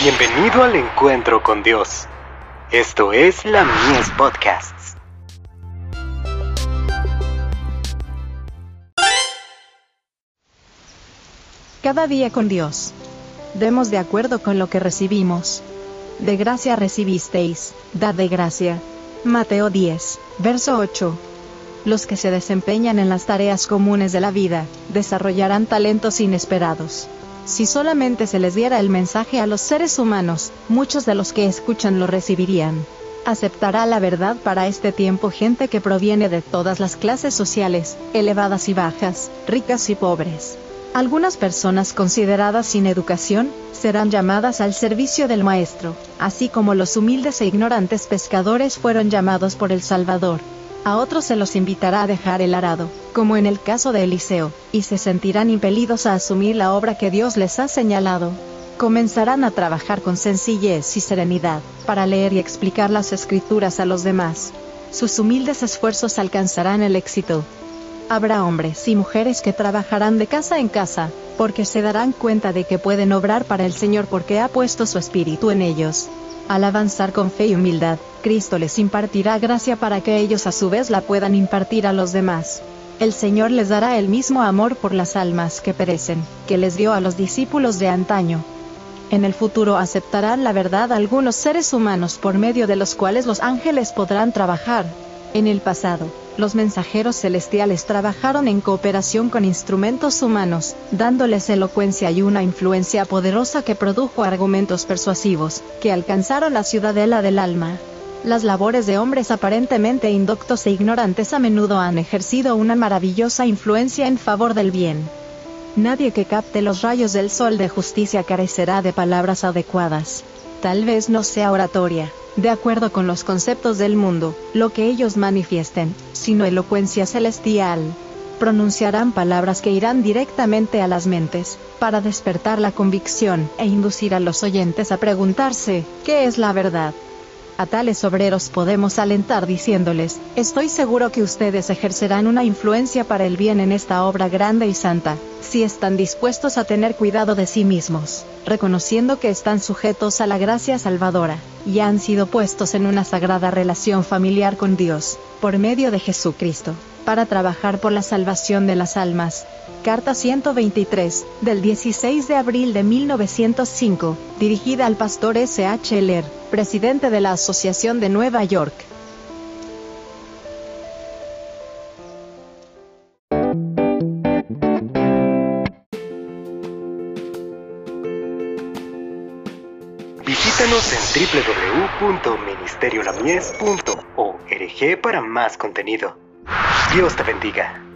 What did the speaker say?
Bienvenido al encuentro con Dios. Esto es la Mies Podcasts. Cada día con Dios. Demos de acuerdo con lo que recibimos. De gracia recibisteis, dad de gracia. Mateo 10, verso 8. Los que se desempeñan en las tareas comunes de la vida, desarrollarán talentos inesperados. Si solamente se les diera el mensaje a los seres humanos, muchos de los que escuchan lo recibirían. Aceptará la verdad para este tiempo gente que proviene de todas las clases sociales, elevadas y bajas, ricas y pobres. Algunas personas consideradas sin educación, serán llamadas al servicio del Maestro, así como los humildes e ignorantes pescadores fueron llamados por el Salvador. A otros se los invitará a dejar el arado, como en el caso de Eliseo, y se sentirán impelidos a asumir la obra que Dios les ha señalado. Comenzarán a trabajar con sencillez y serenidad, para leer y explicar las escrituras a los demás. Sus humildes esfuerzos alcanzarán el éxito. Habrá hombres y mujeres que trabajarán de casa en casa, porque se darán cuenta de que pueden obrar para el Señor porque ha puesto su espíritu en ellos. Al avanzar con fe y humildad, Cristo les impartirá gracia para que ellos a su vez la puedan impartir a los demás. El Señor les dará el mismo amor por las almas que perecen, que les dio a los discípulos de antaño. En el futuro aceptarán la verdad algunos seres humanos por medio de los cuales los ángeles podrán trabajar. En el pasado, los mensajeros celestiales trabajaron en cooperación con instrumentos humanos, dándoles elocuencia y una influencia poderosa que produjo argumentos persuasivos, que alcanzaron la ciudadela del alma. Las labores de hombres aparentemente indoctos e ignorantes a menudo han ejercido una maravillosa influencia en favor del bien. Nadie que capte los rayos del sol de justicia carecerá de palabras adecuadas. Tal vez no sea oratoria, de acuerdo con los conceptos del mundo, lo que ellos manifiesten, sino elocuencia celestial. Pronunciarán palabras que irán directamente a las mentes, para despertar la convicción e inducir a los oyentes a preguntarse, ¿qué es la verdad? A tales obreros podemos alentar diciéndoles, estoy seguro que ustedes ejercerán una influencia para el bien en esta obra grande y santa, si están dispuestos a tener cuidado de sí mismos, reconociendo que están sujetos a la gracia salvadora, y han sido puestos en una sagrada relación familiar con Dios, por medio de Jesucristo, para trabajar por la salvación de las almas. Carta 123, del 16 de abril de 1905, dirigida al pastor S. H. Lehr, presidente de la Asociación de Nueva York. Visítanos en www.ministeriolamies.org para más contenido. Dios te bendiga.